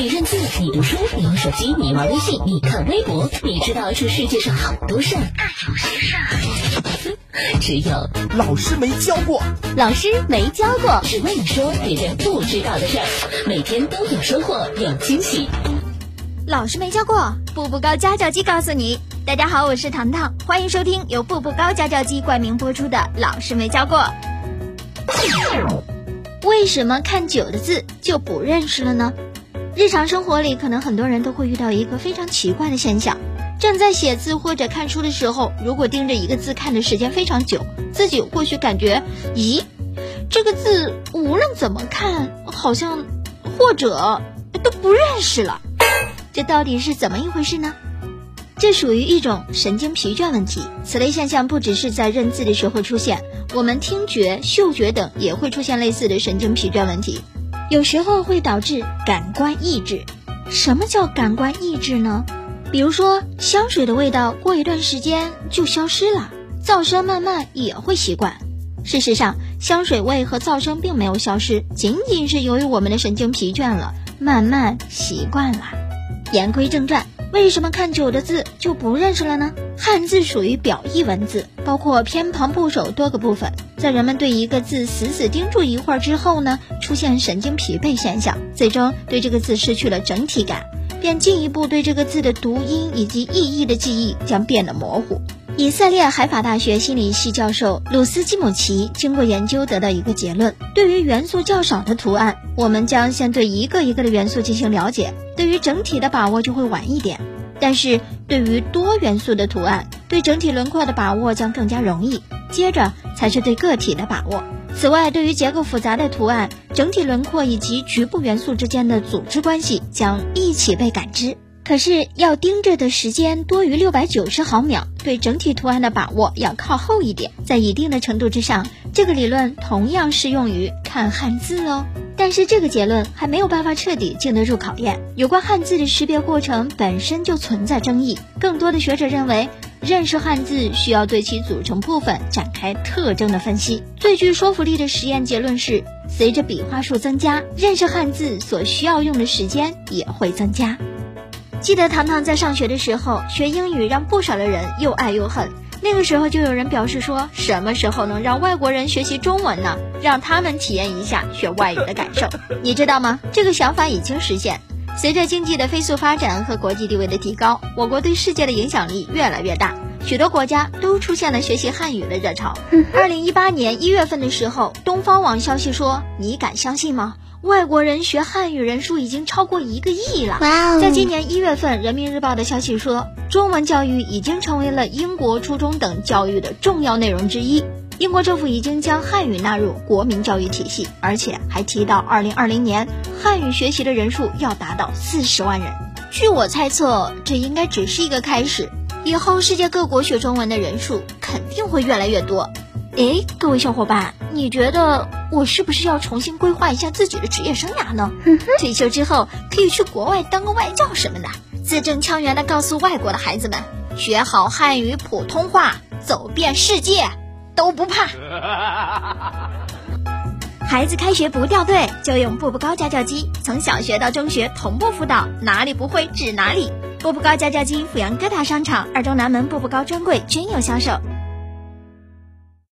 你认字，你读书，你玩手机，你玩微信，你看微博，你知道这世界上好多事儿，但有些事儿，只有老师没教过。老师没教过，只为你说别人不知道的事儿，每天都有收获，有惊喜。老师没教过，步步高家教机告诉你。大家好，我是糖糖，欢迎收听由步步高家教机冠名播出的《老师没教过》。为什么看久的字就不认识了呢？日常生活里，可能很多人都会遇到一个非常奇怪的现象：正在写字或者看书的时候，如果盯着一个字看的时间非常久，自己或许感觉，咦，这个字无论怎么看，好像或者都不认识了。这到底是怎么一回事呢？这属于一种神经疲倦问题。此类现象不只是在认字的时候出现，我们听觉、嗅觉等也会出现类似的神经疲倦问题。有时候会导致感官抑制。什么叫感官抑制呢？比如说香水的味道过一段时间就消失了，噪声慢慢也会习惯。事实上，香水味和噪声并没有消失，仅仅是由于我们的神经疲倦了，慢慢习惯了。言归正传。为什么看久的字就不认识了呢？汉字属于表意文字，包括偏旁部首多个部分。在人们对一个字死死盯住一会儿之后呢，出现神经疲惫现象，最终对这个字失去了整体感，便进一步对这个字的读音以及意义的记忆将变得模糊。以色列海法大学心理系教授鲁斯基姆奇经过研究得到一个结论：对于元素较少的图案，我们将先对一个一个的元素进行了解，对于整体的把握就会晚一点；但是对于多元素的图案，对整体轮廓的把握将更加容易。接着才是对个体的把握。此外，对于结构复杂的图案，整体轮廓以及局部元素之间的组织关系将一起被感知。可是要盯着的时间多于六百九十毫秒，对整体图案的把握要靠后一点。在一定的程度之上，这个理论同样适用于看汉字哦。但是这个结论还没有办法彻底经得住考验。有关汉字的识别过程本身就存在争议。更多的学者认为，认识汉字需要对其组成部分展开特征的分析。最具说服力的实验结论是，随着笔画数增加，认识汉字所需要用的时间也会增加。记得糖糖在上学的时候，学英语让不少的人又爱又恨。那个时候就有人表示说，什么时候能让外国人学习中文呢？让他们体验一下学外语的感受。你知道吗？这个想法已经实现。随着经济的飞速发展和国际地位的提高，我国对世界的影响力越来越大，许多国家都出现了学习汉语的热潮。二零一八年一月份的时候，东方网消息说，你敢相信吗？外国人学汉语人数已经超过一个亿了。哇哦！在今年一月份，《人民日报》的消息说，中文教育已经成为了英国初中等教育的重要内容之一。英国政府已经将汉语纳入国民教育体系，而且还提到，二零二零年汉语学习的人数要达到四十万人。据我猜测，这应该只是一个开始，以后世界各国学中文的人数肯定会越来越多。哎，各位小伙伴，你觉得我是不是要重新规划一下自己的职业生涯呢？退休之后可以去国外当个外教什么的，字正腔圆的告诉外国的孩子们，学好汉语普通话，走遍世界都不怕。孩子开学不掉队，就用步步高家教机，从小学到中学同步辅导，哪里不会指哪里。步步高家教机阜阳各大商场、二中南门步步高专柜均有销售。